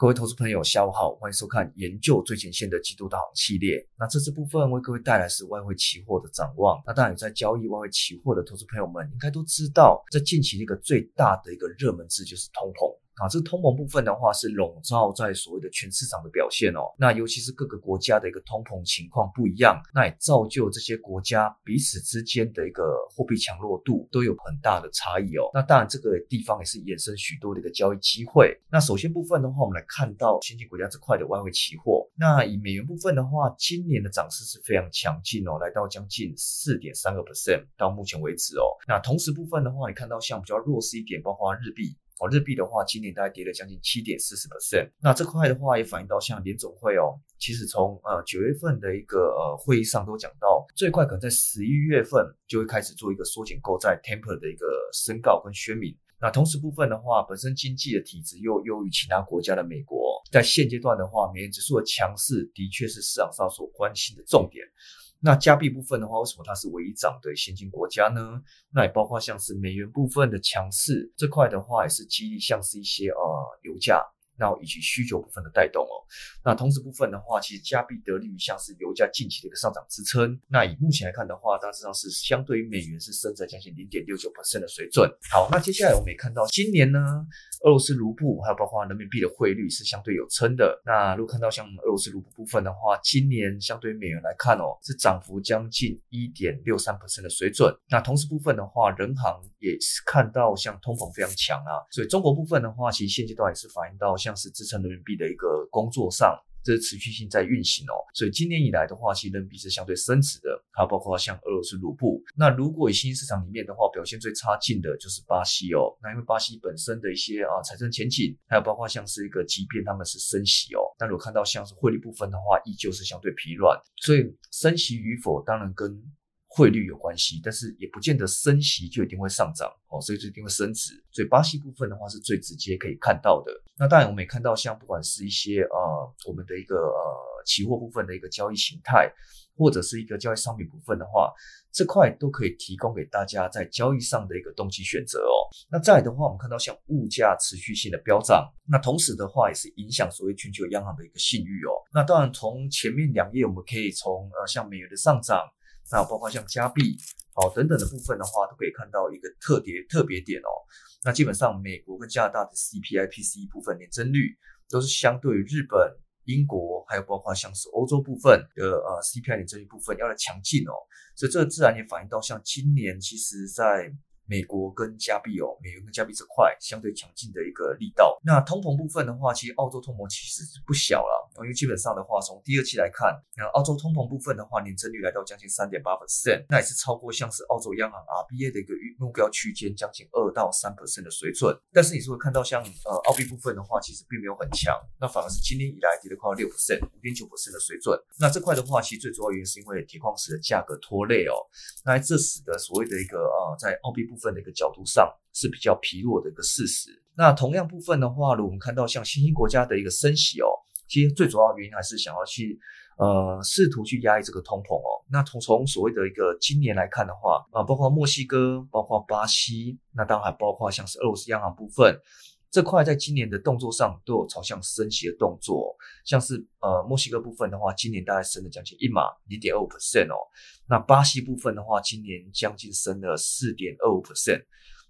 各位投资朋友，下午好，欢迎收看研究最前线的季度大行系列。那这次部分为各位带来是外汇期货的展望。那当然，在交易外汇期货的投资朋友们，应该都知道，在近期一个最大的一个热门字就是通膨。啊，这通膨部分的话是笼罩在所谓的全市场的表现哦。那尤其是各个国家的一个通膨情况不一样，那也造就这些国家彼此之间的一个货币强弱度都有很大的差异哦。那当然，这个地方也是衍生许多的一个交易机会。那首先部分的话，我们来看到先进国家这块的外汇期货。那以美元部分的话，今年的涨势是非常强劲哦，来到将近四点三个 percent 到目前为止哦。那同时部分的话，你看到像比较弱势一点，包括日币。哦，日币的话，今年大概跌了将近七点四十 percent。那这块的话，也反映到像联总会哦，其实从呃九月份的一个呃会议上都讲到，最快可能在十一月份就会开始做一个缩减购债 （temper） 的一个申告跟宣明。那同时部分的话，本身经济的体质又优于其他国家的美国，在现阶段的话，美元指数的强势的确是市场上所关心的重点。那加币部分的话，为什么它是唯一涨的先进国家呢？那也包括像是美元部分的强势这块的话，也是激励像是一些呃油价。那以及需求部分的带动哦，那同时部分的话，其实加币得利于像是油价近期的一个上涨支撑。那以目前来看的话，大致上是相对于美元是升在将近零点六九的水准。好，那接下来我们也看到今年呢，俄罗斯卢布还有包括人民币的汇率是相对有撑的。那如果看到像俄罗斯卢布部分的话，今年相对于美元来看哦，是涨幅将近一点六三的水准。那同时部分的话，人行也是看到像通膨非常强啊，所以中国部分的话，其实现阶段也是反映到。像是支撑人民币的一个工作上，这是持续性在运行哦。所以今年以来的话，其实人民币是相对升值的。它包括像俄罗斯卢布。那如果以新兴市场里面的话，表现最差劲的就是巴西哦。那因为巴西本身的一些啊财政前景，还有包括像是一个即便他们是升息哦，但如果看到像是汇率部分的话，依旧是相对疲软。所以升息与否，当然跟汇率有关系，但是也不见得升息就一定会上涨哦，所以就一定会升值。所以巴西部分的话是最直接可以看到的。那当然我们也看到，像不管是一些呃我们的一个呃期货部分的一个交易形态，或者是一个交易商品部分的话，这块都可以提供给大家在交易上的一个动机选择哦。那再来的话，我们看到像物价持续性的飙涨，那同时的话也是影响所谓全球央行的一个信誉哦。那当然从前面两页我们可以从呃像美元的上涨。那包括像加币哦等等的部分的话，都可以看到一个特别特别点哦。那基本上美国跟加拿大的 CPI、PCE 部分年增率都是相对于日本、英国，还有包括像是欧洲部分的呃 CPI 年增率部分要来强劲哦。所以这自然也反映到像今年其实在。美国跟加币哦，美元跟加币这块相对强劲的一个力道。那通膨部分的话，其实澳洲通膨其实是不小了，因为基本上的话，从第二期来看，那澳洲通膨部分的话，年增率来到将近三点八 percent，那也是超过像是澳洲央行 RBA 的一个目标区间将近二到三 percent 的水准。但是你是会看到像呃澳币部分的话，其实并没有很强，那反而是今年以来跌了快六 percent，五点九 percent 的水准。那这块的话，其实最主要原因是因为铁矿石的价格拖累哦，那这使得所谓的一个呃在澳币部分的一个角度上是比较疲弱的一个事实。那同样部分的话，如果我们看到像新兴国家的一个升息哦，其实最主要原因还是想要去呃试图去压抑这个通膨哦。那从从所谓的一个今年来看的话啊，包括墨西哥、包括巴西，那当然还包括像是俄罗斯央行部分。这块在今年的动作上都有朝向升息的动作，像是呃墨西哥部分的话，今年大概升了将近一码零点二五 percent 哦。那巴西部分的话，今年将近升了四点二五 percent。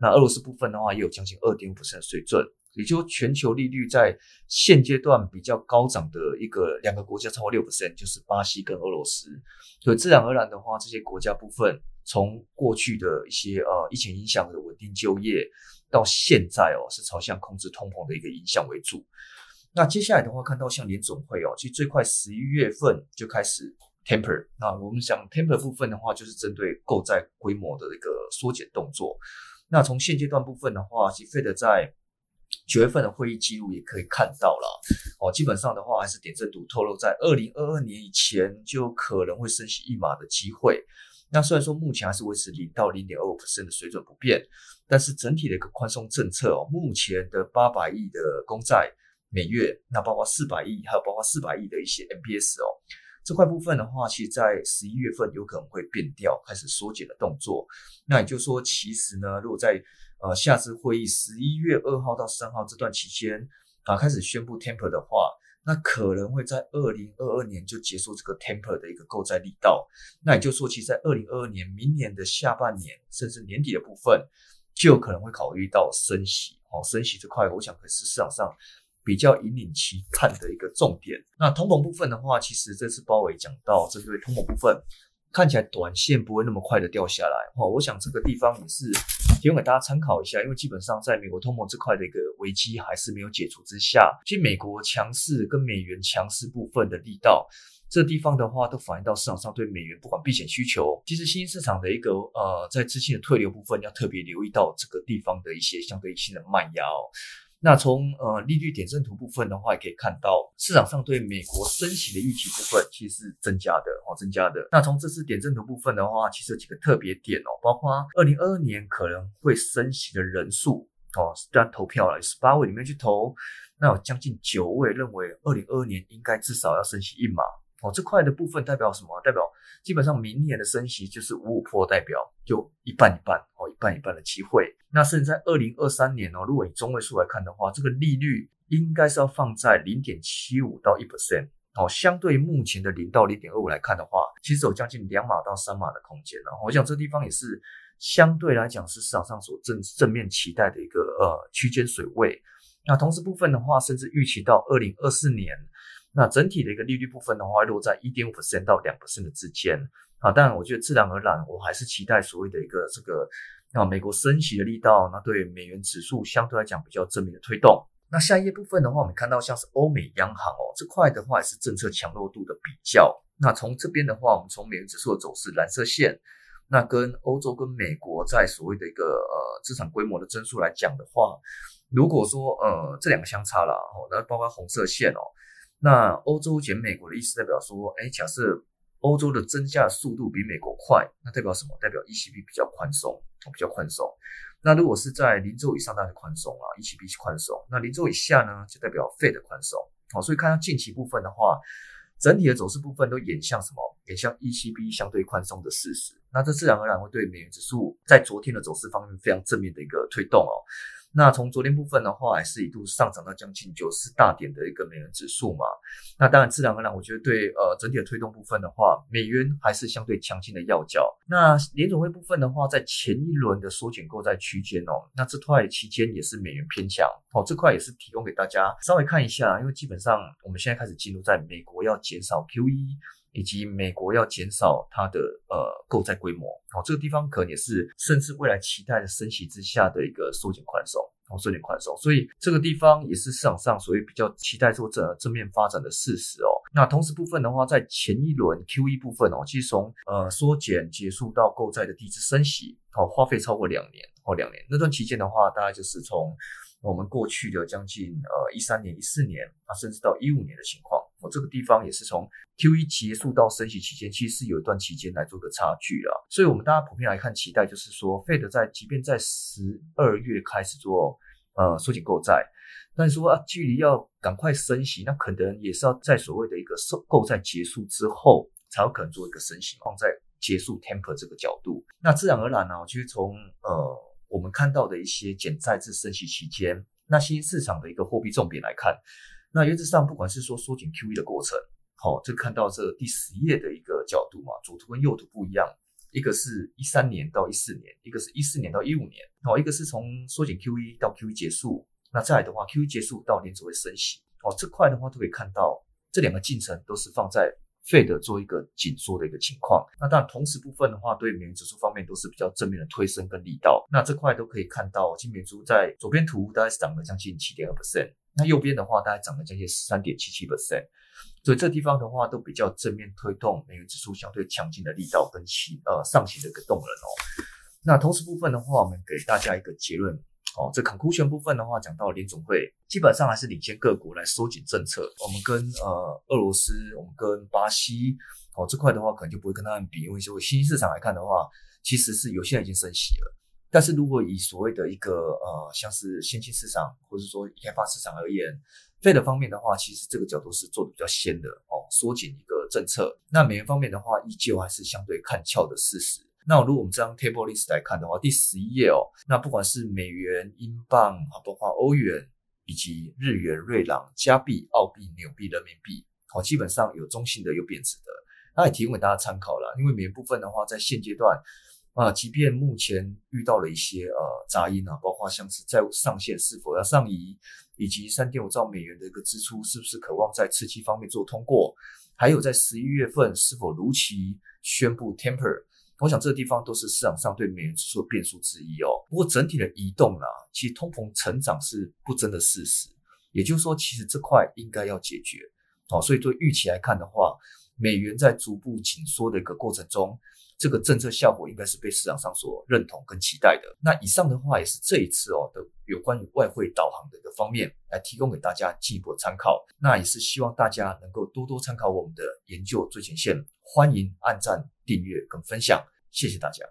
那俄罗斯部分的话，也有将近二点五 percent 水准。也就全球利率在现阶段比较高涨的一个两个国家超过六 percent，就是巴西跟俄罗斯。所以自然而然的话，这些国家部分从过去的一些呃疫情影响的稳定就业。到现在哦，是朝向控制通膨的一个影响为主。那接下来的话，看到像联总会哦，其实最快十一月份就开始 temper。那我们讲 temper 部分的话，就是针对购债规模的一个缩减动作。那从现阶段部分的话，其实 Fed 在九月份的会议记录也可以看到了哦，基本上的话还是点阵图透露，在二零二二年以前就可能会升息一码的机会。那虽然说目前还是维持零到零点二五的水准不变，但是整体的一个宽松政策哦，目前的八百亿的公债每月，那包括四百亿，还有包括四百亿的一些 MBS 哦，这块部分的话，其实在十一月份有可能会变调，开始缩减的动作。那也就是说，其实呢，如果在呃下次会议十一月二号到三号这段期间，啊开始宣布 temper 的话，那可能会在二零二二年就结束这个 temper 的一个购债力道。那也就是说，其实在二零二二年明年的下半年甚至年底的部分，就可能会考虑到升息。哦，升息这块，我想可是市场上比较引领期看的一个重点。那通膨部分的话，其实这次包伟讲到针对通膨部分。看起来短线不会那么快的掉下来哦，我想这个地方也是提供给大家参考一下，因为基本上在美国通膨这块的一个危机还是没有解除之下，其实美国强势跟美元强势部分的力道，这地方的话都反映到市场上对美元不管避险需求，其实新兴市场的一个呃在资金的退流部分要特别留意到这个地方的一些相对性的卖压。那从呃利率点阵图部分的话，也可以看到市场上对美国升息的预期部分其实是增加的哦，增加的。那从这次点阵图部分的话，其实有几个特别点哦，包括二零二二年可能会升息的人数哦，虽然投票了十八位里面去投，那有将近九位认为二零二二年应该至少要升息一码。哦，这块的部分代表什么？代表基本上明年的升息就是五五破，代表就一半一半哦，一半一半的机会。那甚至在二零二三年哦，如果以中位数来看的话，这个利率应该是要放在零点七五到一 percent 哦，相对目前的零到零点二五来看的话，其实有将近两码到三码的空间了。我想这地方也是相对来讲是市场上所正正面期待的一个呃区间水位。那同时部分的话，甚至预期到二零二四年。那整体的一个利率部分的话，落在一点五 percent 到两 percent 的之间啊。当然，我觉得自然而然，我还是期待所谓的一个这个啊美国升息的力道，那对美元指数相对来讲比较正面的推动。那下一页部分的话，我们看到像是欧美央行哦这块的话，也是政策强弱度的比较。那从这边的话，我们从美元指数的走势蓝色线，那跟欧洲跟美国在所谓的一个呃资产规模的增速来讲的话，如果说呃这两个相差了哦，那包括红色线哦。那欧洲减美国的意思代表说，哎，假设欧洲的增加速度比美国快，那代表什么？代表 ECB 比较宽松，比较宽松。那如果是在零轴以上，当然宽松啊，ECB 是宽松。那零轴以下呢，就代表 Fed 宽松。好，所以看到近期部分的话，整体的走势部分都演向什么？演向 ECB 相对宽松的事实。那这自然而然会对美元指数在昨天的走势方面非常正面的一个推动哦。那从昨天部分的话，还是一度上涨到将近九十大点的一个美元指数嘛。那当然，自然而然，我觉得对呃整体的推动部分的话，美元还是相对强劲的要角。那联总会部分的话，在前一轮的缩减购债区间哦，那这块期间也是美元偏强哦，这块也是提供给大家稍微看一下，因为基本上我们现在开始进入在美国要减少 QE。以及美国要减少它的呃购债规模，哦，这个地方可能也是甚至未来期待的升息之下的一个缩减宽松，哦，缩减宽松，所以这个地方也是市场上所谓比较期待做正正面发展的事实哦。那同时部分的话，在前一轮 QE 部分哦，其实从呃缩减结束到购债的第一次升息，哦，花费超过两年，哦，两年那段期间的话，大概就是从我们过去的将近呃一三年、一四年啊，甚至到一五年的情况。这个地方也是从 Q E 结束到升息期间，其实是有一段期间来做个差距了。所以，我们大家普遍来看，期待就是说，Fed 在即便在十二月开始做呃缩紧购债，但是说啊，距离要赶快升息，那可能也是要在所谓的一个收购债结束之后，才有可能做一个升息，放在结束 Temper 这个角度。那自然而然呢，其实从呃我们看到的一些减债至升息期间，那新市场的一个货币重点来看。那原则上，不管是说缩紧 QE 的过程，好，就看到这第十页的一个角度嘛，左图跟右图不一样，一个是一三年到一四年，一个是一四年到一五年，哦，一个是从缩减 QE 到 QE 结束，那再的话，QE 结束到年只会升息，哦，这块的话都可以看到，这两个进程都是放在 Fed 做一个紧缩的一个情况。那当然，同时部分的话，对美元指数方面都是比较正面的推升跟力道。那这块都可以看到，金美珠在左边图大概是涨了将近七点二 percent。那右边的话，大概涨了将近三点七七 percent，所以这地方的话都比较正面推动美元指数相对强劲的力道跟起呃上行的一个动能哦。那同时部分的话，我们给大家一个结论哦，这 conclusion 部分的话，讲到联总会基本上还是领先各国来收紧政策。我们跟呃俄罗斯，我们跟巴西哦这块的话，可能就不会跟他们比，因为就新兴市场来看的话，其实是有些人已经升息了。但是如果以所谓的一个呃，像是先进市场或者说开发市场而言，费的方面的话，其实这个角度是做的比较先的哦，缩紧一个政策。那美元方面的话，依旧还是相对看俏的事实。那如果我们这张 table list 来看的话，第十一页哦，那不管是美元、英镑啊，包括欧元以及日元、瑞郎、加币、澳币、纽币、人民币，好，基本上有中性的，有贬值的，那也提供给大家参考了。因为美元部分的话，在现阶段啊，即便目前遇到了一些呃杂音啊，包括像是债务上限是否要上移，以及三点五兆美元的一个支出是不是渴望在刺激方面做通过，还有在十一月份是否如期宣布 temper。我想这个地方都是市场上对美元指数的变数之一哦。不过整体的移动啊，其实通膨成长是不争的事实。也就是说，其实这块应该要解决哦。所以对预期来看的话，美元在逐步紧缩的一个过程中，这个政策效果应该是被市场上所认同跟期待的。那以上的话也是这一次哦的有关于外汇导航的一个方面，来提供给大家进一步参考。那也是希望大家能够多多参考我们的研究最前线。欢迎按赞、订阅跟分享，谢谢大家。